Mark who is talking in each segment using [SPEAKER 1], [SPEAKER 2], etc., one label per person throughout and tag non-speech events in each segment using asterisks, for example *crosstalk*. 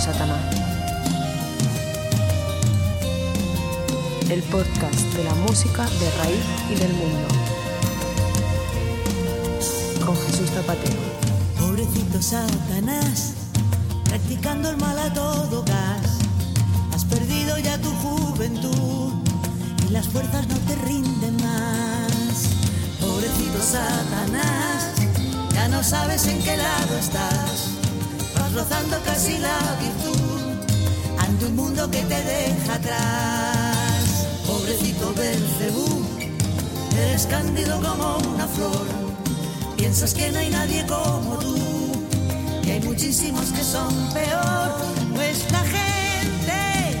[SPEAKER 1] Satanás. El podcast de la música de raíz y del mundo. Con Jesús Zapatero.
[SPEAKER 2] Pobrecito Satanás, practicando el mal a todo gas. Has perdido ya tu juventud y las fuerzas no te rinden más. Pobrecito Satanás, ya no sabes en qué lado estás. Rozando casi la virtud ante un mundo que te deja atrás. Pobrecito Belcebú, eres cándido como una flor. Piensas que no hay nadie como tú y hay muchísimos que son peor. Nuestra gente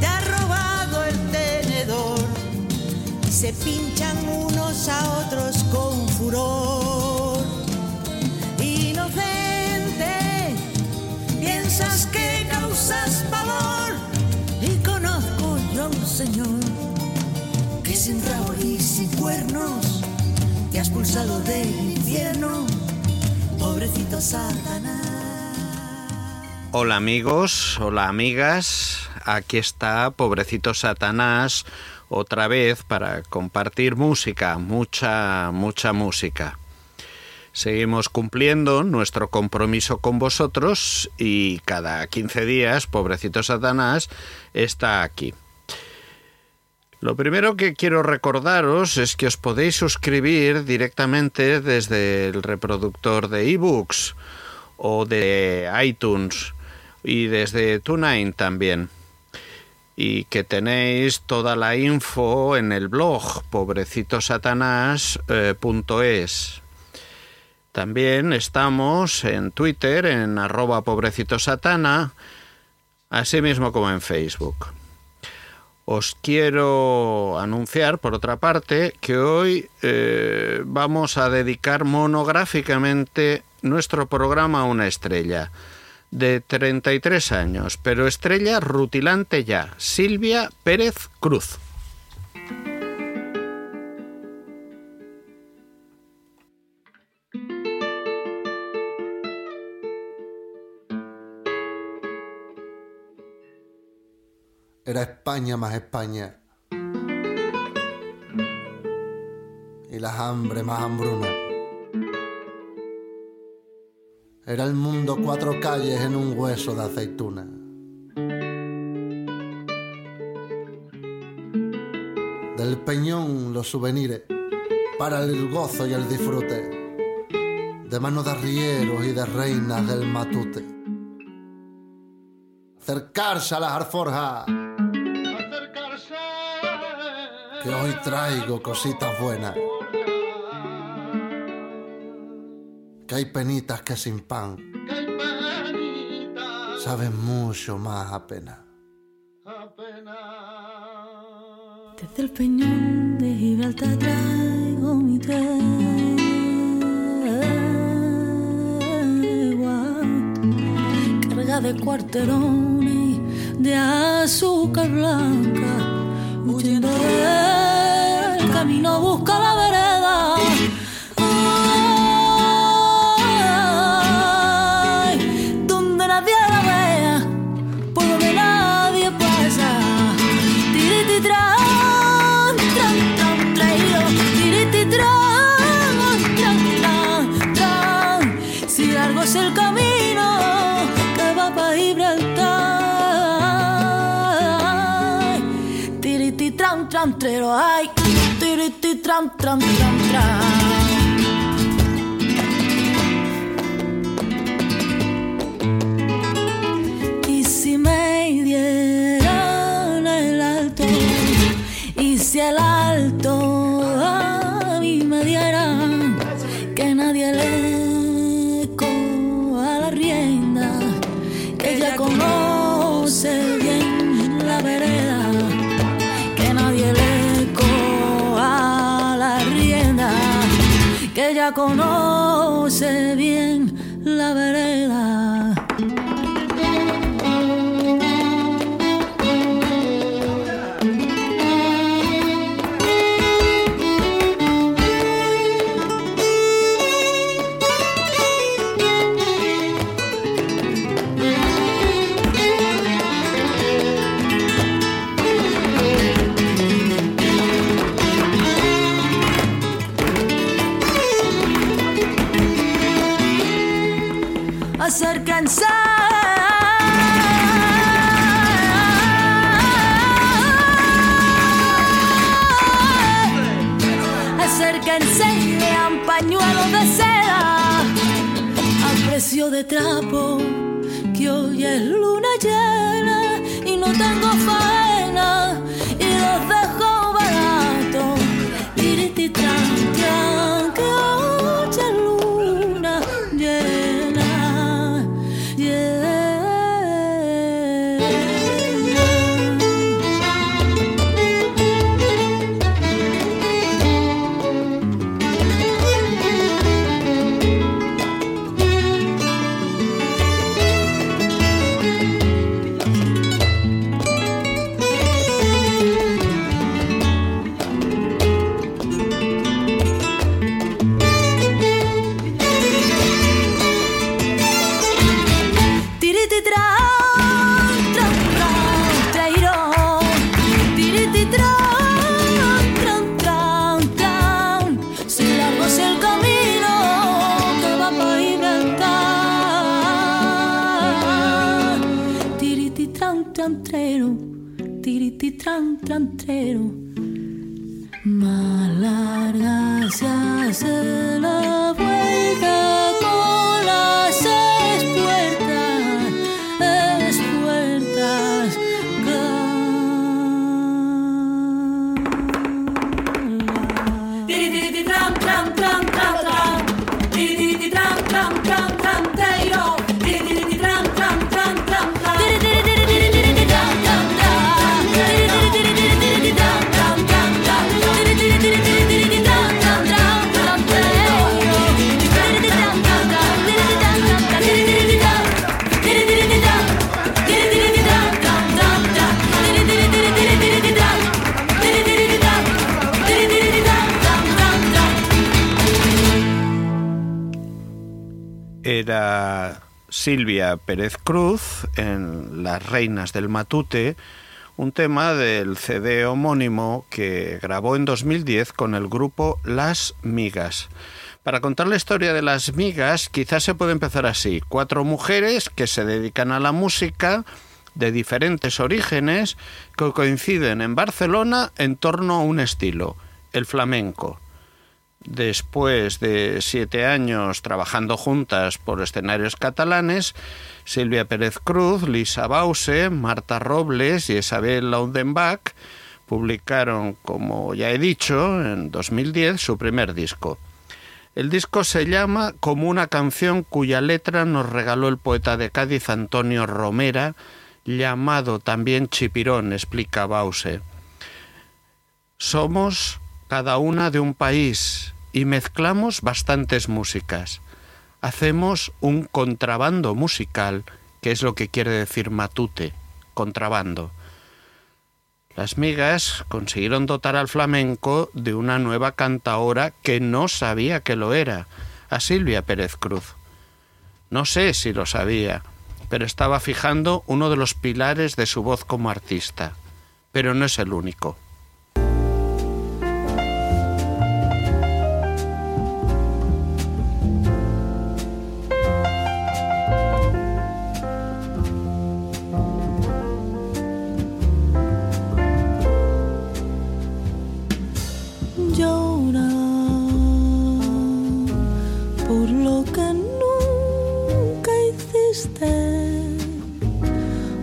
[SPEAKER 2] te ha robado el tenedor y se pinchan unos a otros con furor. Sin rabo y cuernos te has pulsado del infierno, pobrecito Satanás.
[SPEAKER 3] Hola amigos, hola amigas, aquí está Pobrecito Satanás otra vez para compartir música, mucha, mucha música. Seguimos cumpliendo nuestro compromiso con vosotros y cada 15 días Pobrecito Satanás está aquí. Lo primero que quiero recordaros es que os podéis suscribir directamente desde el reproductor de ebooks o de iTunes y desde TuneIn también. Y que tenéis toda la info en el blog pobrecitosatanás.es. También estamos en Twitter en arroba pobrecitosatana, así mismo como en Facebook. Os quiero anunciar, por otra parte, que hoy eh, vamos a dedicar monográficamente nuestro programa a una estrella de 33 años, pero estrella rutilante ya, Silvia Pérez Cruz.
[SPEAKER 4] Era España más España. Y las hambre más hambruna. Era el mundo cuatro calles en un hueso de aceituna. Del peñón los souvenirs para el gozo y el disfrute. De manos de arrieros y de reinas del matute. Acercarse a las alforjas. Que hoy traigo cositas buenas. Que hay penitas que sin pan saben mucho más a pena.
[SPEAKER 2] Desde el peñón de Gibraltar traigo mi tregua carga de cuarterones de azúcar blanca huyendo del camino busca tram, tram, tram, tram. Ya conoce bien
[SPEAKER 5] trapo, que hoy es luna llena y no tengo faena
[SPEAKER 3] Pérez Cruz en Las Reinas del Matute, un tema del CD homónimo que grabó en 2010 con el grupo Las Migas. Para contar la historia de las migas, quizás se puede empezar así. Cuatro mujeres que se dedican a la música de diferentes orígenes que coinciden en Barcelona en torno a un estilo, el flamenco. Después de siete años trabajando juntas por escenarios catalanes, Silvia Pérez Cruz, Lisa Bause, Marta Robles y Isabel Laudenbach publicaron, como ya he dicho, en 2010 su primer disco. El disco se llama Como una canción cuya letra nos regaló el poeta de Cádiz Antonio Romera, llamado también Chipirón, explica Bause. Somos cada una de un país y mezclamos bastantes músicas. Hacemos un contrabando musical, que es lo que quiere decir matute, contrabando. Las migas consiguieron dotar al flamenco de una nueva cantaora que no sabía que lo era, a Silvia Pérez Cruz. No sé si lo sabía, pero estaba fijando uno de los pilares de su voz como artista. Pero no es el único.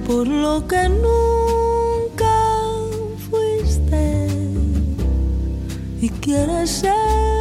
[SPEAKER 5] Por lo que nunca fuiste y quieres ser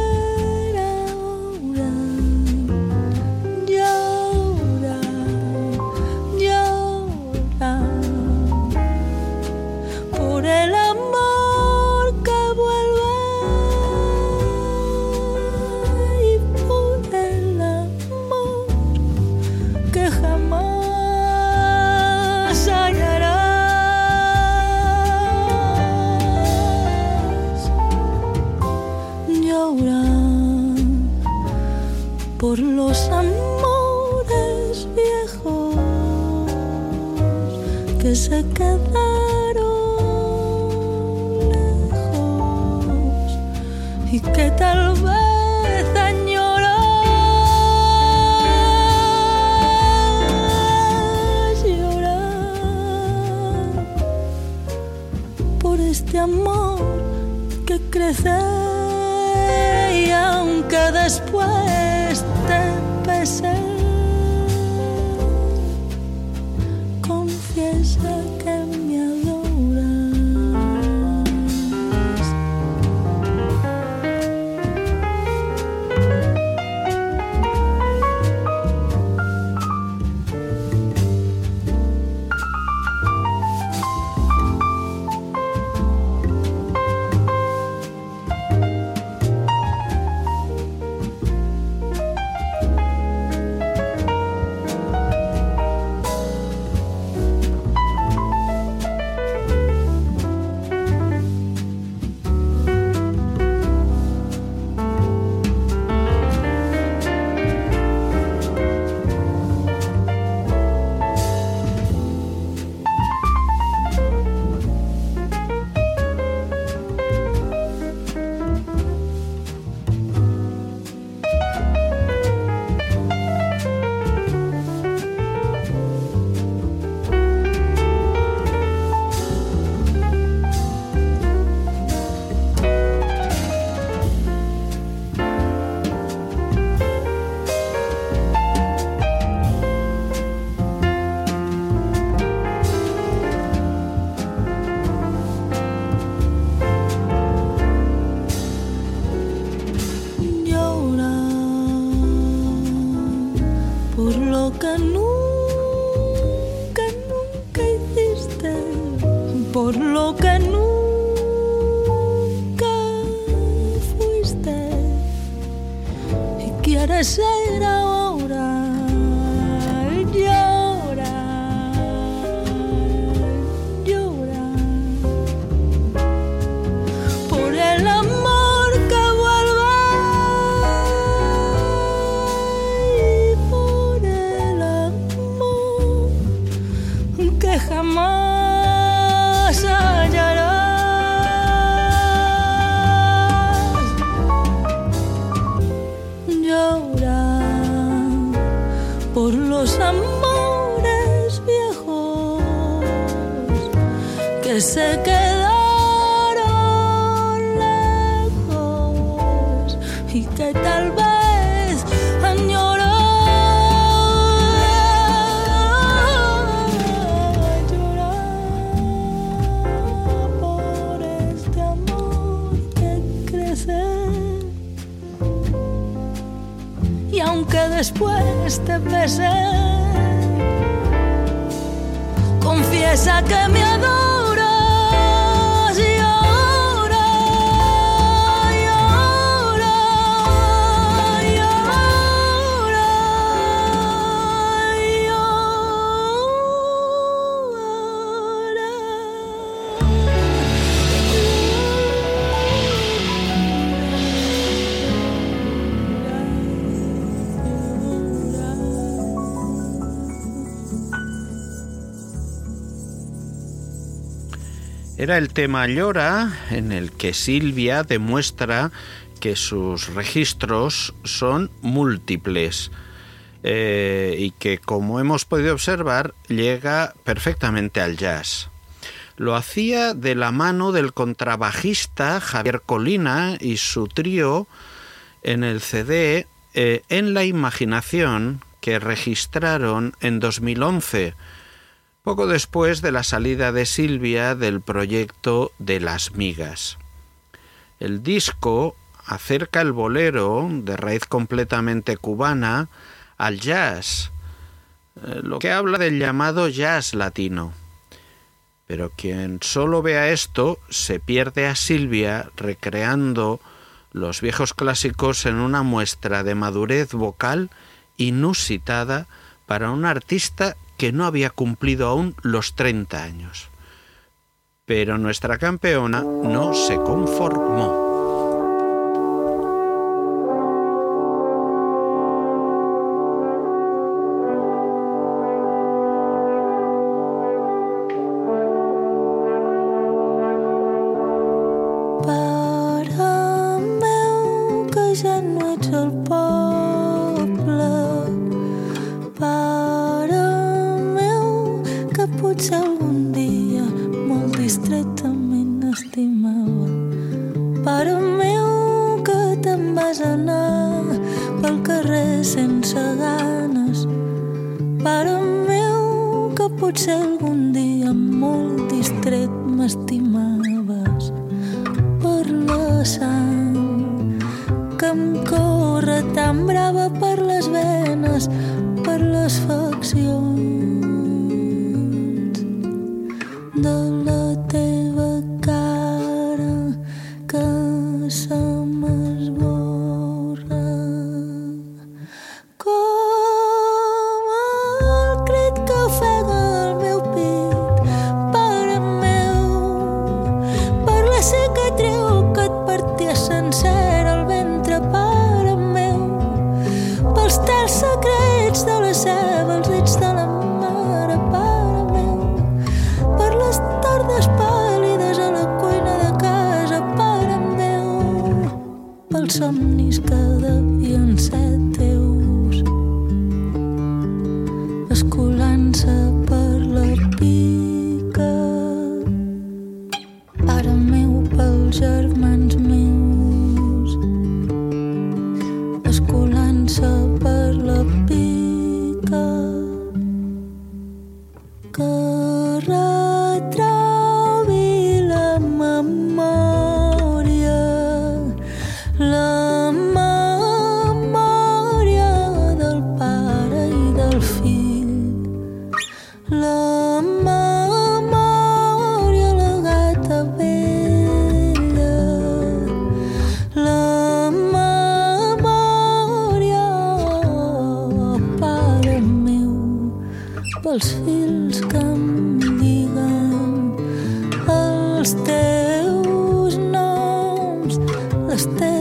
[SPEAKER 5] por los amores viejos que se quedaron lejos y que tal vez este amor que crece y aunque después
[SPEAKER 3] Era el tema Llora, en el que Silvia demuestra que sus registros son múltiples eh, y que, como hemos podido observar, llega perfectamente al jazz. Lo hacía de la mano del contrabajista Javier Colina y su trío en el CD eh, En la Imaginación que registraron en 2011 poco después de la salida de Silvia del proyecto de las migas. El disco acerca el bolero, de raíz completamente cubana, al jazz, eh, lo que habla del llamado jazz latino. Pero quien solo vea esto se pierde a Silvia recreando los viejos clásicos en una muestra de madurez vocal inusitada para un artista que no había cumplido aún los 30 años. Pero nuestra campeona no se conformó.
[SPEAKER 5] que em corre tan brava per les venes, per les faccions. pels fils que em lliguen els teus noms, les teves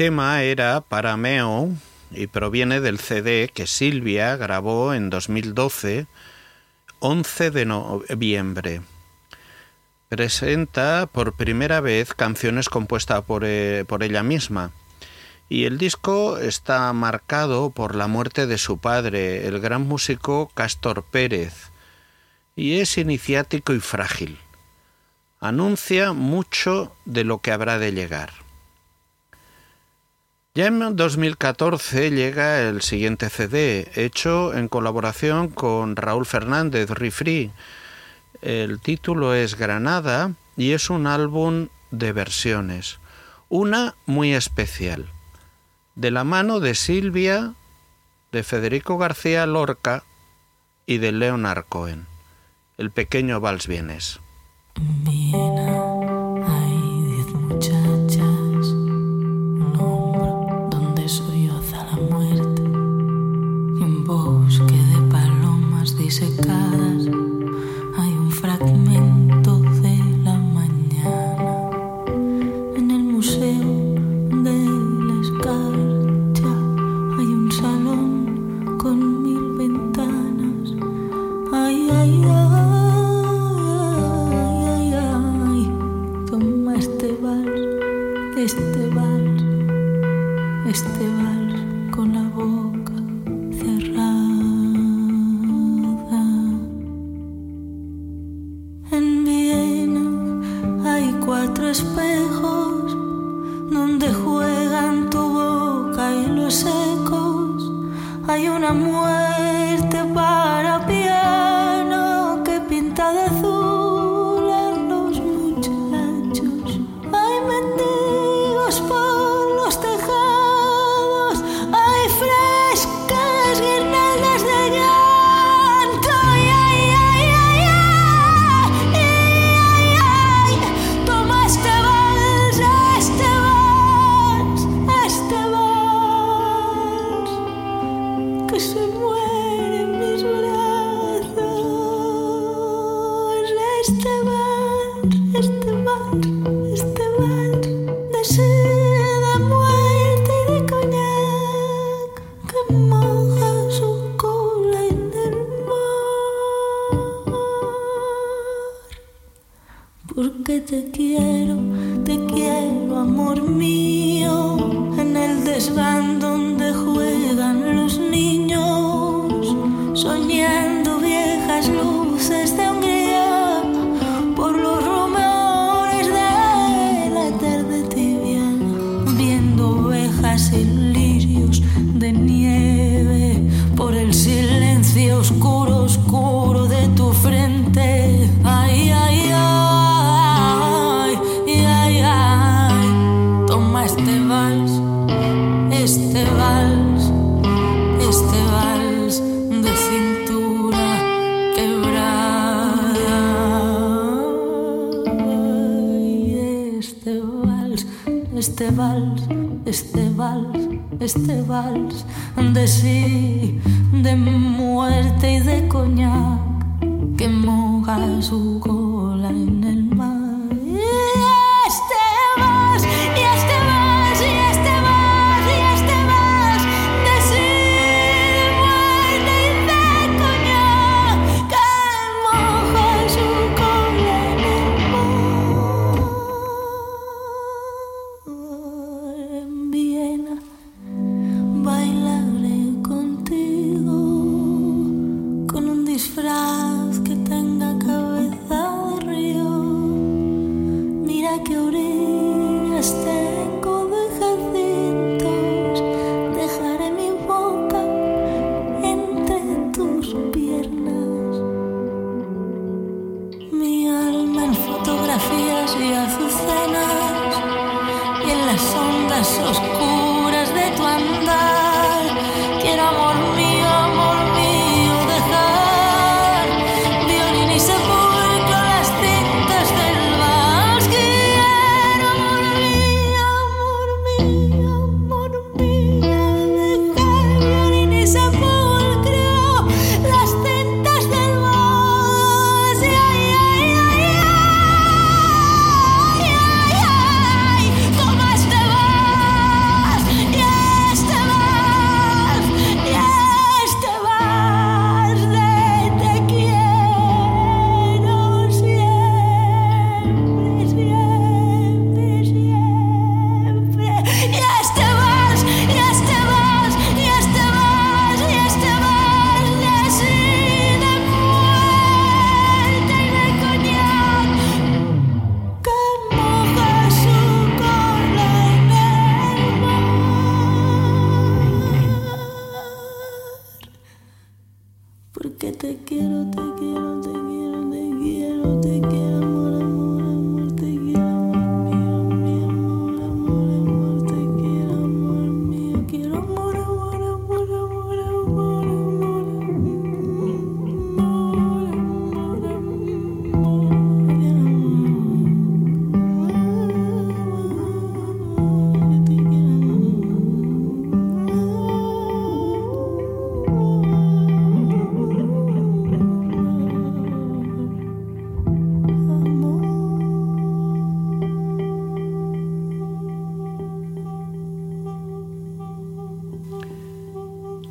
[SPEAKER 3] tema era Parameo y proviene del CD que Silvia grabó en 2012, 11 de noviembre. Presenta por primera vez canciones compuestas por, eh, por ella misma. Y el disco está marcado por la muerte de su padre, el gran músico Castor Pérez, y es iniciático y frágil. Anuncia mucho de lo que habrá de llegar. Ya en 2014 llega el siguiente CD, hecho en colaboración con Raúl Fernández Rifri. El título es Granada y es un álbum de versiones. Una muy especial, de la mano de Silvia, de Federico García Lorca y de Leonard Cohen, el pequeño Vals Vienes.
[SPEAKER 5] Bien. God.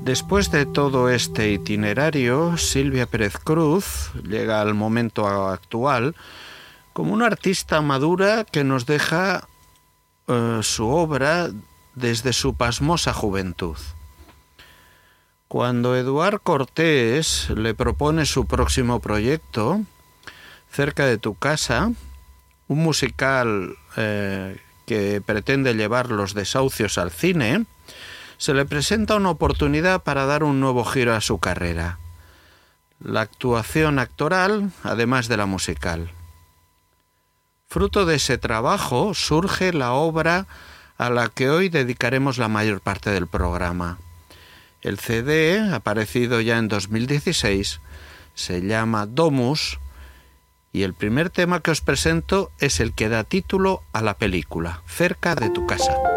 [SPEAKER 3] Después de todo este itinerario, Silvia Pérez Cruz llega al momento actual como una artista madura que nos deja eh, su obra desde su pasmosa juventud. Cuando Eduard Cortés le propone su próximo proyecto, Cerca de tu casa, un musical eh, que pretende llevar los desahucios al cine, se le presenta una oportunidad para dar un nuevo giro a su carrera. La actuación actoral, además de la musical. Fruto de ese trabajo surge la obra a la que hoy dedicaremos la mayor parte del programa. El CD, aparecido ya en 2016, se llama Domus y el primer tema que os presento es el que da título a la película, Cerca de tu casa.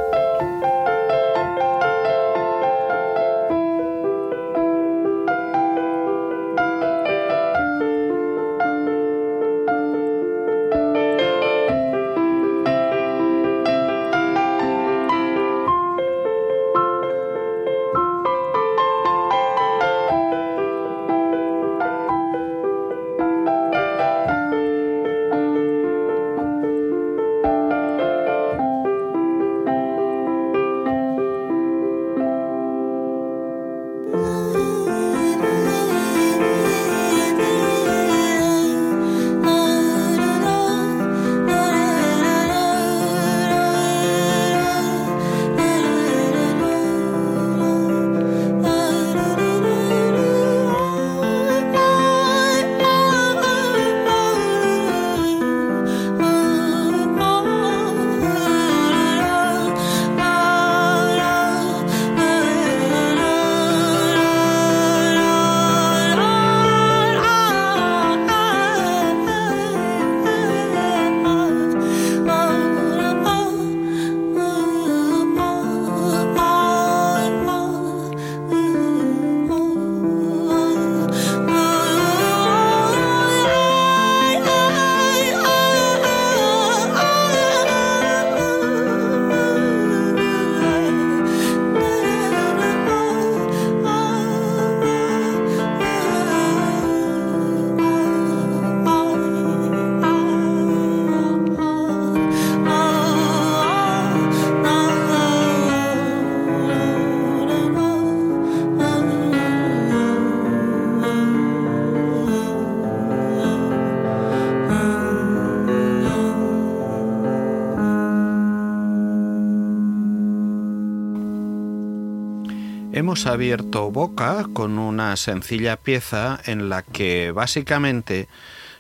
[SPEAKER 3] Hemos abierto boca con una sencilla pieza en la que básicamente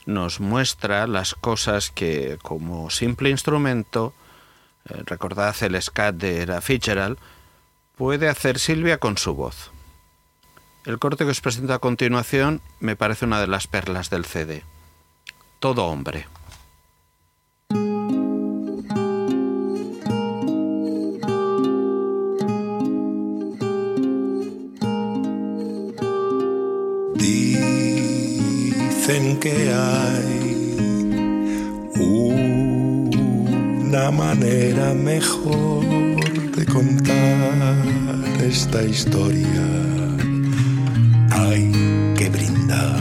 [SPEAKER 3] nos muestra las cosas que como simple instrumento, eh, recordad el scat de Era Fitzgerald, puede hacer Silvia con su voz. El corte que os presento a continuación me parece una de las perlas del CD. Todo hombre.
[SPEAKER 6] Dicen que hay una manera mejor de contar esta historia. Hay que brindar,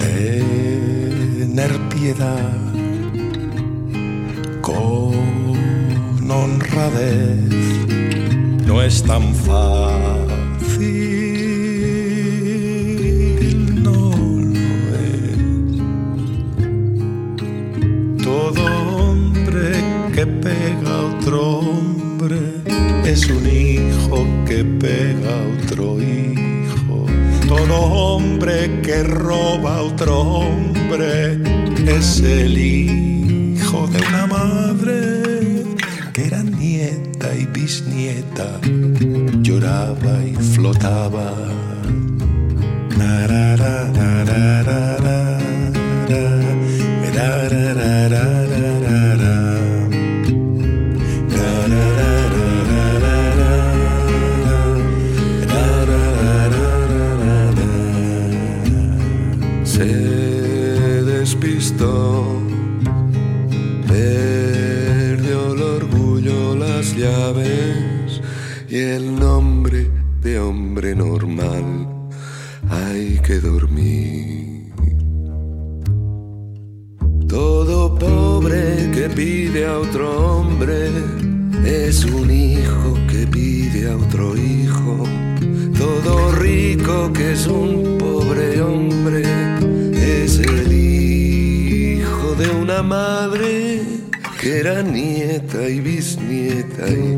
[SPEAKER 6] tener piedad con honradez. No es tan fácil todo hombre que pega a otro hombre es un hijo que pega a otro hijo. Todo hombre que roba a otro hombre es el hijo de una madre que era nieta y bisnieta, lloraba y flotaba.
[SPEAKER 7] Perdió el orgullo, las llaves y el nombre de hombre normal. Hay que dormir. Todo pobre que pide a otro hombre es un hijo que pide a otro hijo. Todo rico que es un madre que era nieta y bisnieta y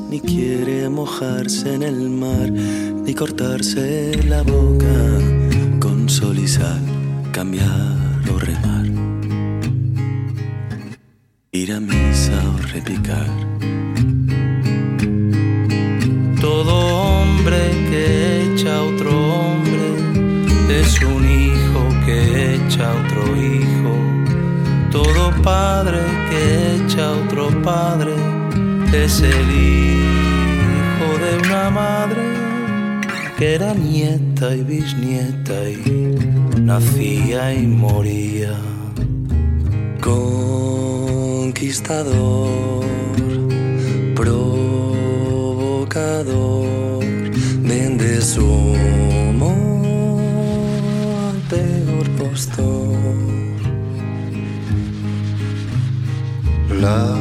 [SPEAKER 8] ni quiere mojarse en el mar, ni cortarse la boca con sol y sal, cambiar o remar, nacía y moría. Conquistador, provocador, vende su amor al postor.
[SPEAKER 9] La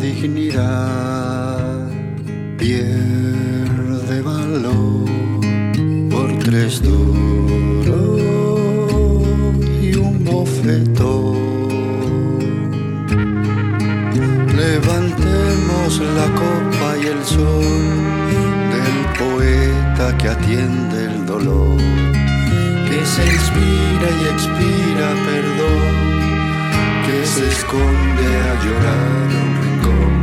[SPEAKER 9] dignidad pierde valor por tres duros bofetón. Levantemos la copa y el sol del poeta que atiende el dolor, que se inspira y expira perdón que se esconde a llorar un rincón,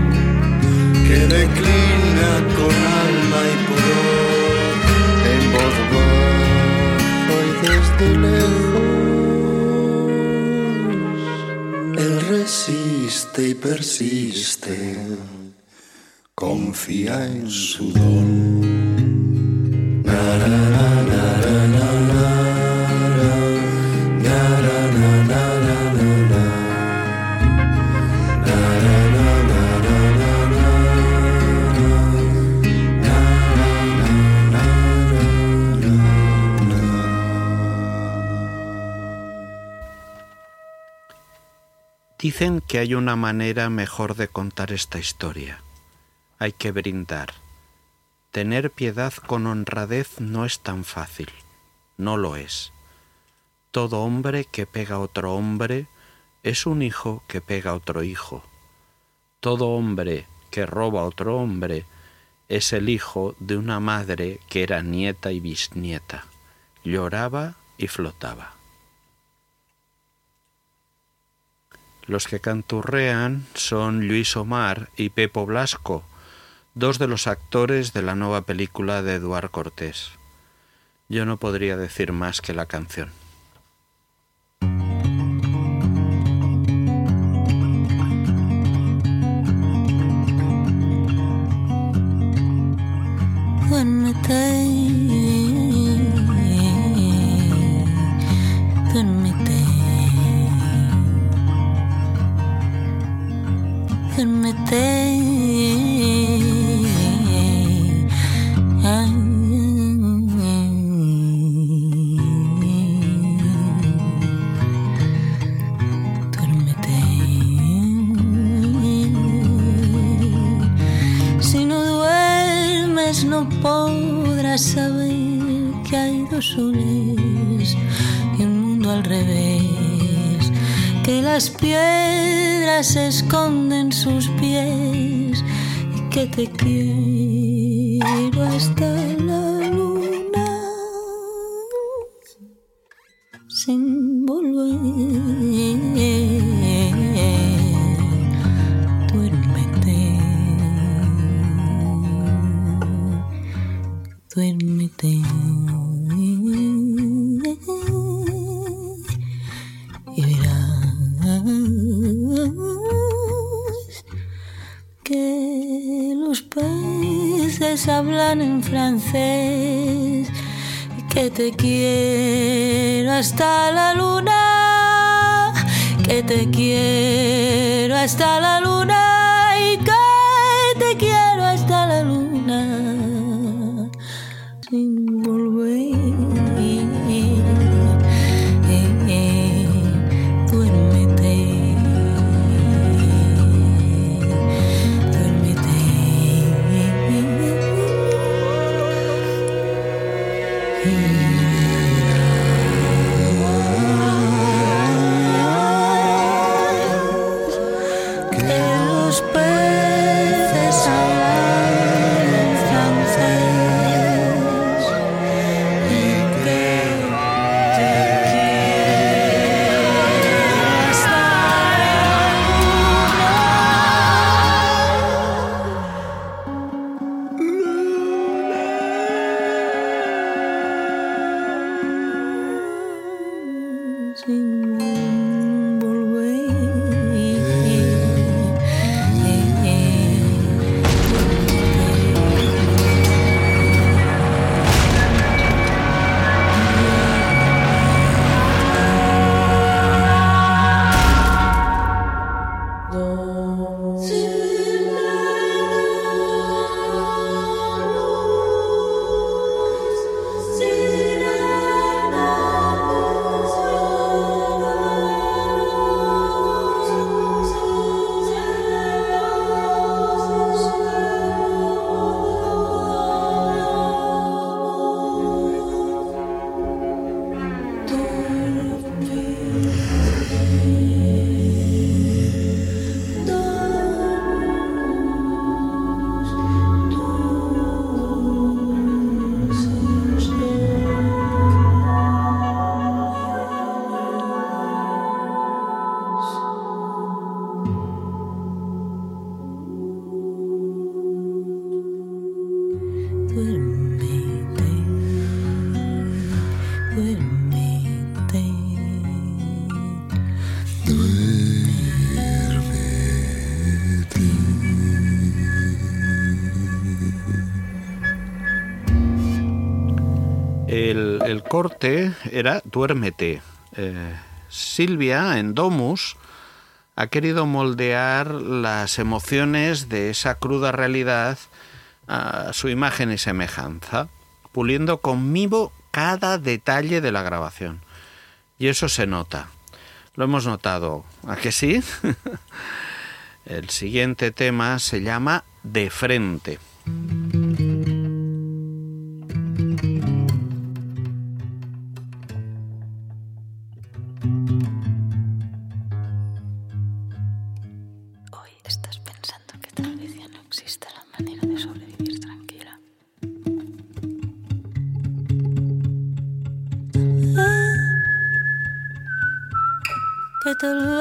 [SPEAKER 9] que declina con alma y pudor, en voz baja y desde lejos. Resiste y persiste, confía en su don.
[SPEAKER 5] Dicen que hay una manera mejor de contar esta historia. Hay que brindar. Tener piedad con honradez no es tan fácil. No lo es. Todo hombre que pega a otro hombre es un hijo que pega a otro hijo. Todo hombre que roba a otro hombre es el hijo de una madre que era nieta y bisnieta. Lloraba y flotaba. Los que canturrean son Luis Omar y Pepo Blasco, dos de los actores de la nueva película de Eduard Cortés. Yo no podría decir más que la canción. Hablan en francés. Que te quiero hasta la luna, que te quiero hasta la luna. Y que te quiero hasta la luna
[SPEAKER 3] El, corte era Duérmete. Eh, Silvia, en Domus, ha querido moldear las emociones de esa cruda realidad a su imagen y semejanza, puliendo con mimo cada detalle de la grabación. Y eso se nota. Lo hemos notado. ¿A que sí? *laughs* El siguiente tema se llama De frente.
[SPEAKER 5] Pensando que tal vez ya no existe la manera de sobrevivir tranquila. Que tal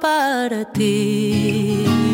[SPEAKER 5] para ti.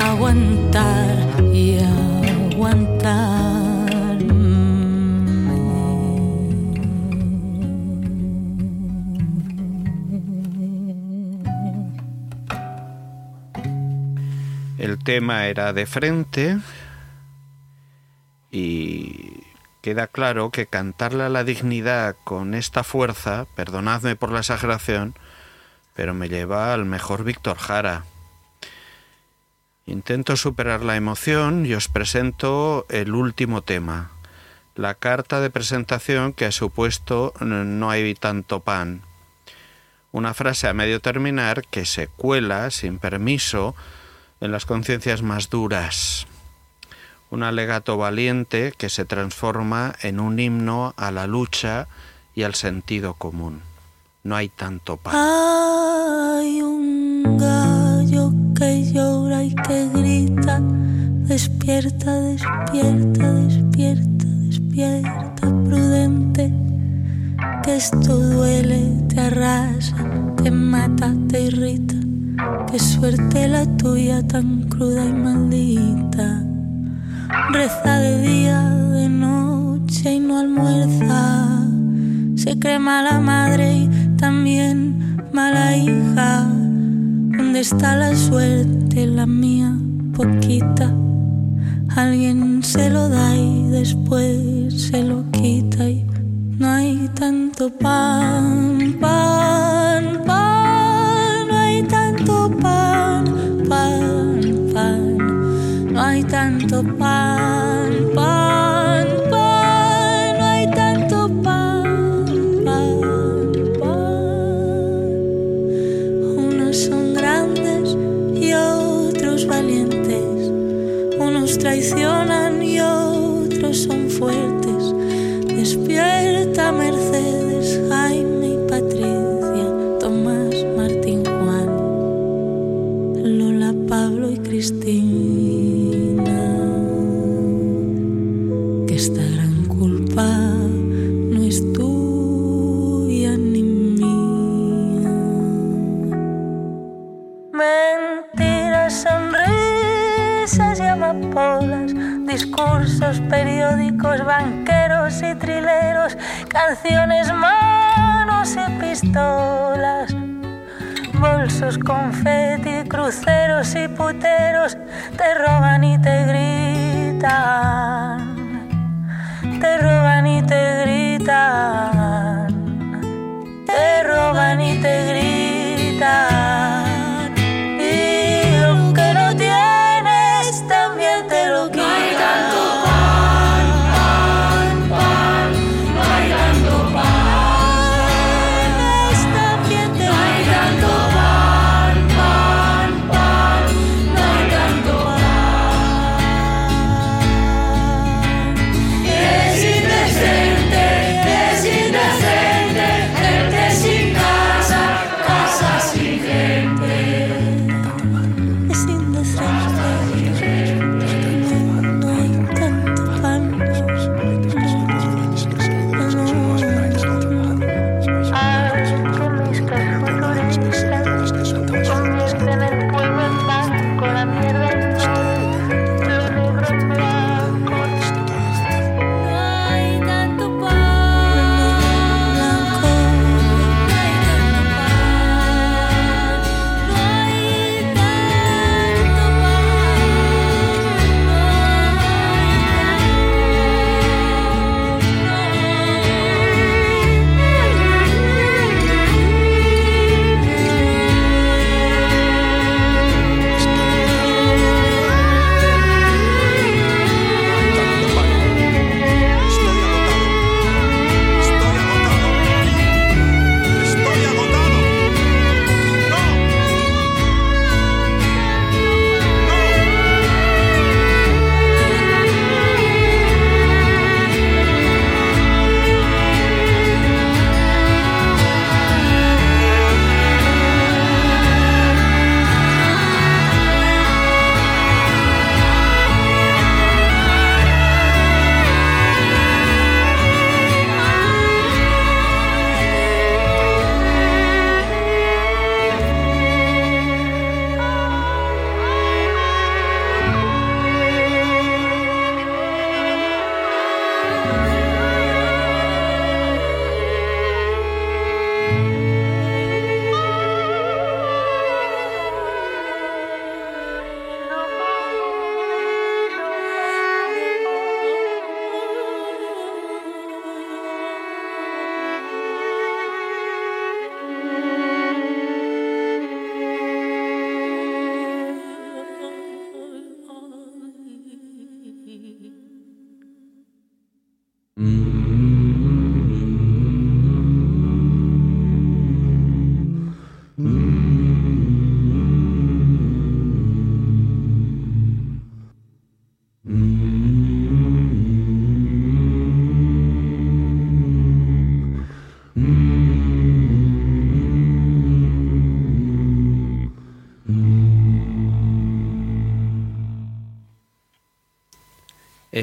[SPEAKER 5] Aguantar y aguantar.
[SPEAKER 3] El tema era de frente y queda claro que cantarle a la dignidad con esta fuerza, perdonadme por la exageración, pero me lleva al mejor Víctor Jara. Intento superar la emoción y os presento el último tema, la carta de presentación que ha supuesto No hay tanto pan. Una frase a medio terminar que se cuela sin permiso en las conciencias más duras. Un alegato valiente que se transforma en un himno a la lucha y al sentido común. No hay tanto pan.
[SPEAKER 5] Hay un gallo que llora y que grita, despierta, despierta, despierta, despierta, prudente, que esto duele, te arrasa, te mata, te irrita, qué suerte la tuya tan cruda y maldita. Reza de día, de noche y no almuerza. Se cree mala madre y también mala hija. ¿Dónde está la suerte, la mía, poquita? Alguien se lo da y después se lo quita y no hay tanto pan, pan, manos y pistolas bolsos, confeti, cruceros y puteros te roban y te gritan,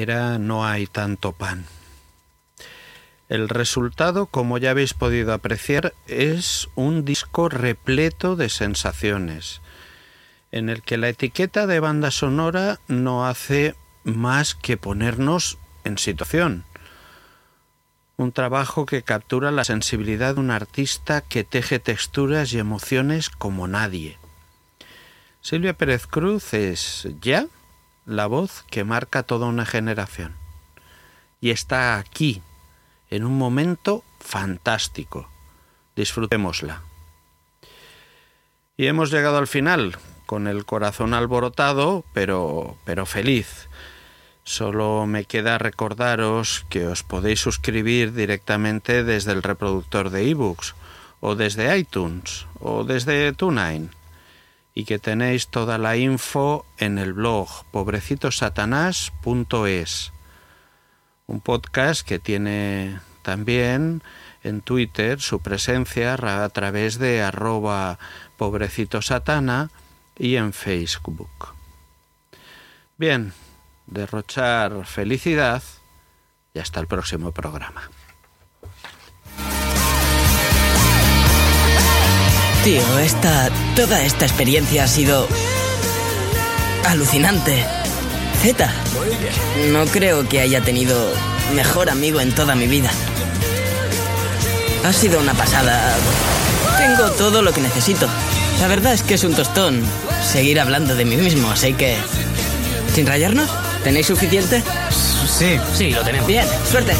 [SPEAKER 3] No hay tanto pan. El resultado, como ya habéis podido apreciar, es un disco repleto de sensaciones, en el que la etiqueta de banda sonora no hace más que ponernos en situación. Un trabajo que captura la sensibilidad de un artista que teje texturas y emociones como nadie. Silvia Pérez Cruz es ya la voz que marca toda una generación. Y está aquí, en un momento fantástico. Disfrutémosla. Y hemos llegado al final, con el corazón alborotado, pero, pero feliz. Solo me queda recordaros que os podéis suscribir directamente desde el reproductor de ebooks, o desde iTunes, o desde TuneIn, y que tenéis toda la info en el blog pobrecitosatanás.es un podcast que tiene también en Twitter su presencia a través de arroba pobrecitosatana y en Facebook. Bien, derrochar felicidad y hasta el próximo programa.
[SPEAKER 10] Tío, esta. toda esta experiencia ha sido. alucinante. Z, no creo que haya tenido mejor amigo en toda mi vida. Ha sido una pasada. Tengo todo lo que necesito. La verdad es que es un tostón seguir hablando de mí mismo, así que... ¿Sin rayarnos? ¿Tenéis suficiente?
[SPEAKER 11] Sí, sí, lo tenemos.
[SPEAKER 10] Bien, suerte.